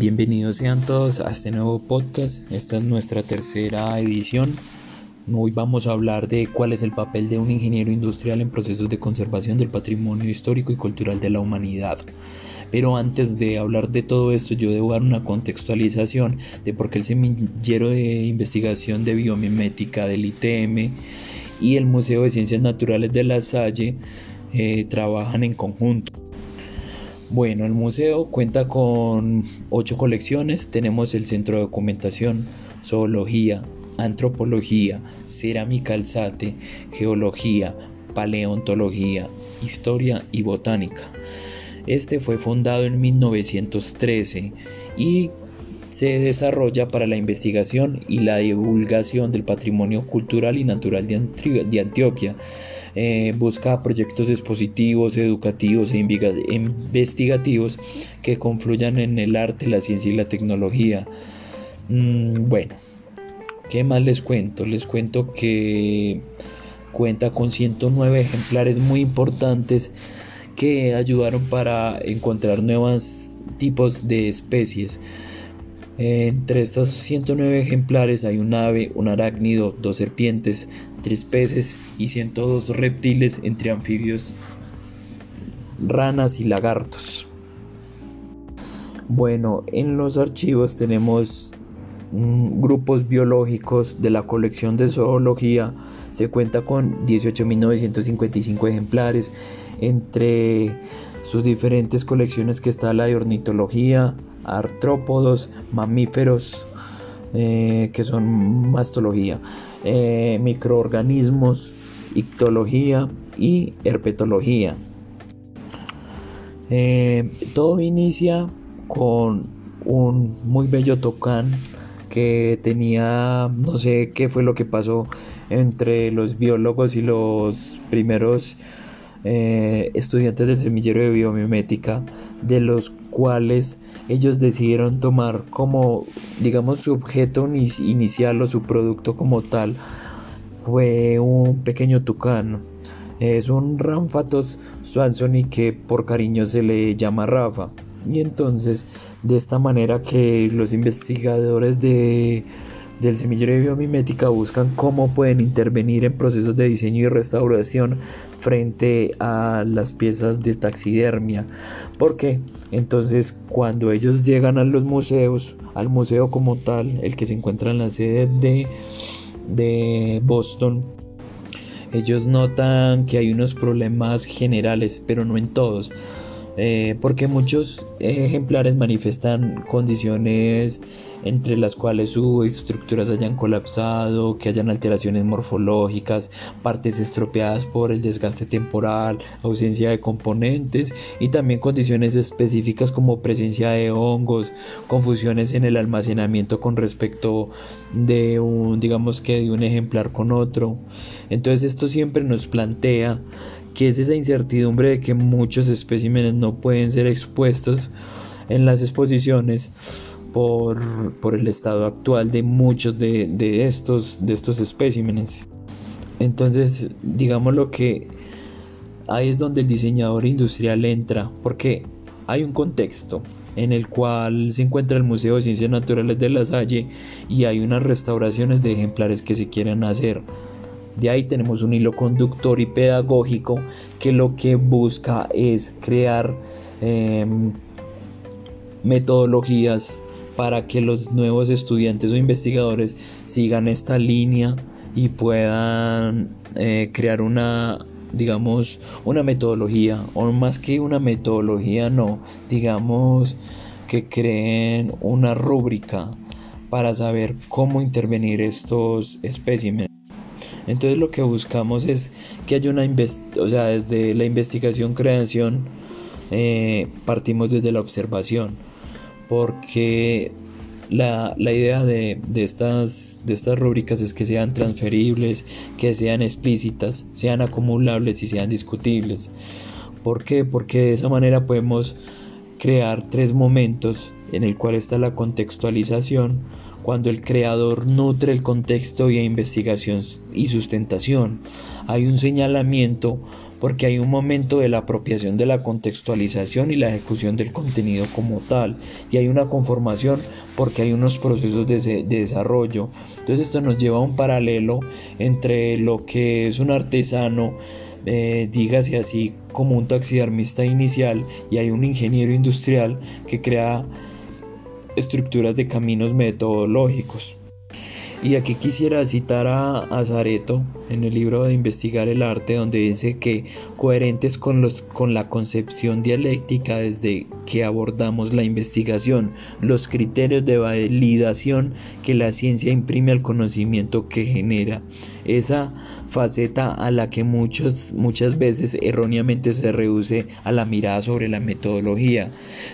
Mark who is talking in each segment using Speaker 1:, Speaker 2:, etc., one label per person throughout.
Speaker 1: Bienvenidos sean todos a este nuevo podcast. Esta es nuestra tercera edición. Hoy vamos a hablar de cuál es el papel de un ingeniero industrial en procesos de conservación del patrimonio histórico y cultural de la humanidad. Pero antes de hablar de todo esto, yo debo dar una contextualización de por qué el semillero de investigación de biomimética del ITM y el Museo de Ciencias Naturales de La Salle eh, trabajan en conjunto. Bueno, el museo cuenta con ocho colecciones. Tenemos el centro de documentación, zoología, antropología, cerámica alzate, geología, paleontología, historia y botánica. Este fue fundado en 1913 y se desarrolla para la investigación y la divulgación del patrimonio cultural y natural de, Antioquia eh, busca proyectos expositivos, educativos e investigativos que confluyan en el arte, la ciencia y la tecnología. Mm, bueno, ¿qué más les cuento? Les cuento que cuenta con 109 ejemplares muy importantes que ayudaron para encontrar nuevos tipos de especies. Entre estos 109 ejemplares hay un ave, un arácnido, dos serpientes, tres peces y 102 reptiles entre anfibios, ranas y lagartos. Bueno, en los archivos tenemos mm, grupos biológicos de la colección de zoología. Se cuenta con 18.955 ejemplares entre sus diferentes colecciones que está la de ornitología, artrópodos, mamíferos, eh, que son mastología, eh, microorganismos, ictología y herpetología. Eh, todo inicia con un muy bello tocán que tenía, no sé qué fue lo que pasó entre los biólogos y los primeros eh, estudiantes del semillero de biomimética, de los cuales ellos decidieron tomar como, digamos, su objeto inicial o su producto como tal, fue un pequeño tucán. Es un Ramfatos swansoni que por cariño se le llama Rafa. Y entonces, de esta manera que los investigadores de del semillero de biomimética buscan cómo pueden intervenir en procesos de diseño y restauración frente a las piezas de taxidermia. porque Entonces, cuando ellos llegan a los museos, al museo como tal, el que se encuentra en la sede de, de Boston, ellos notan que hay unos problemas generales, pero no en todos. Eh, porque muchos ejemplares manifiestan condiciones entre las cuales sus estructuras hayan colapsado, que hayan alteraciones morfológicas, partes estropeadas por el desgaste temporal, ausencia de componentes y también condiciones específicas como presencia de hongos, confusiones en el almacenamiento con respecto de un, digamos que de un ejemplar con otro. Entonces esto siempre nos plantea que es esa incertidumbre de que muchos especímenes no pueden ser expuestos en las exposiciones por, el estado actual de muchos de, estos, de estos especímenes. Entonces, digamos lo que ahí es donde el diseñador industrial entra, porque hay un contexto en el cual se encuentra el Museo de Ciencias Naturales de La Salle y hay unas restauraciones de ejemplares que se quieren hacer. De ahí tenemos un hilo conductor y pedagógico que lo que busca es crear em, metodologías para que los nuevos estudiantes o investigadores sigan esta línea y puedan eh, crear una digamos una metodología o más que una metodología no digamos que creen una rúbrica para saber cómo intervenir estos especímenes entonces lo que buscamos es que haya una o sea desde la investigación creación eh, partimos desde la observación porque la, idea de, estas, de estas rúbricas es que sean transferibles, que sean explícitas, sean acumulables y sean discutibles. ¿Por qué? Porque de esa manera podemos crear tres momentos en el cual está la contextualización, cuando el creador nutre el contexto y investigación y sustentación. Hay un señalamiento porque hay un momento de la apropiación de la contextualización y la ejecución del contenido como tal, y hay una conformación porque hay unos procesos de, desarrollo. Entonces esto nos lleva a un paralelo entre lo que es un artesano, eh, dígase así, como un taxidermista inicial, y hay un ingeniero industrial que crea estructuras de caminos metodológicos. Y aquí quisiera citar a, a, Zareto en el libro de Investigar el Arte, donde dice que coherentes con, los, con la concepción dialéctica desde que abordamos la investigación, los criterios de validación que la ciencia imprime al conocimiento que genera, esa faceta a la que muchas veces erróneamente se reduce a la mirada sobre la metodología.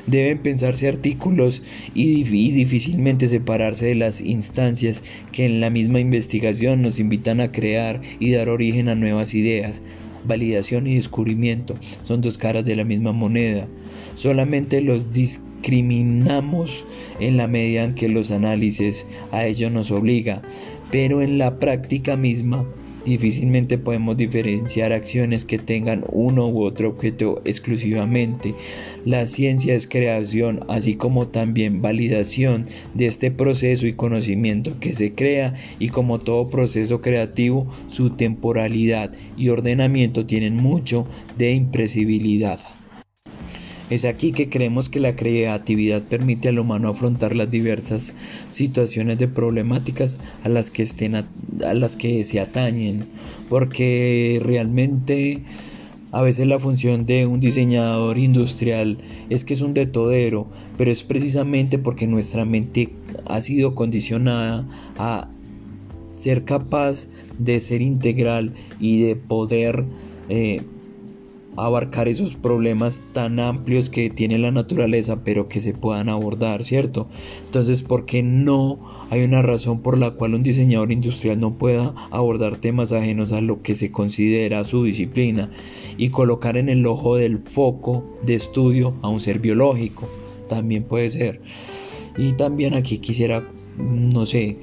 Speaker 1: Deben pensarse artículos y, y difícilmente separarse de las instancias que en la misma investigación nos invitan a crear y dar origen a nuevas ideas. Validación y descubrimiento son dos caras de la misma moneda. Solamente los discriminamos en la medida en que los análisis a ello nos obliga, pero en la práctica misma Difícilmente podemos diferenciar acciones que tengan uno u otro objeto exclusivamente. La ciencia es creación, así como también validación de este proceso y conocimiento que se crea y como todo proceso creativo, su temporalidad y ordenamiento tienen mucho de impresibilidad. Es aquí que creemos que la creatividad permite al humano afrontar las diversas situaciones de problemáticas a las que, estén a, las que se atañen, porque realmente a veces la función de un diseñador industrial es que es un detodero, pero es precisamente porque nuestra mente ha sido condicionada a ser capaz de ser integral y de poder eh, abarcar esos problemas tan amplios que tiene la naturaleza, pero que se puedan abordar, ¿cierto? Entonces, ¿por qué no hay una razón por la cual un diseñador industrial no pueda abordar temas ajenos a lo que se considera su disciplina y colocar en el ojo del foco de estudio a un ser biológico? También puede ser. Y también aquí quisiera, no sé,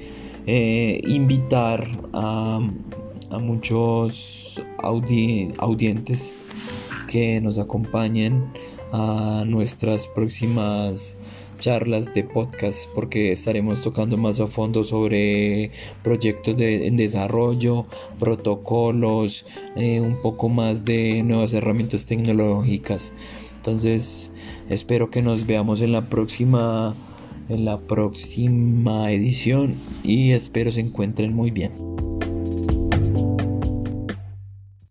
Speaker 1: eh, invitar a, a muchos audientes que nos acompañen a nuestras próximas charlas de podcast porque estaremos tocando más a fondo sobre proyectos de, en desarrollo, protocolos, eh, un poco más de nuevas herramientas tecnológicas. Entonces espero que nos veamos en la próxima en la próxima edición y espero se encuentren muy bien.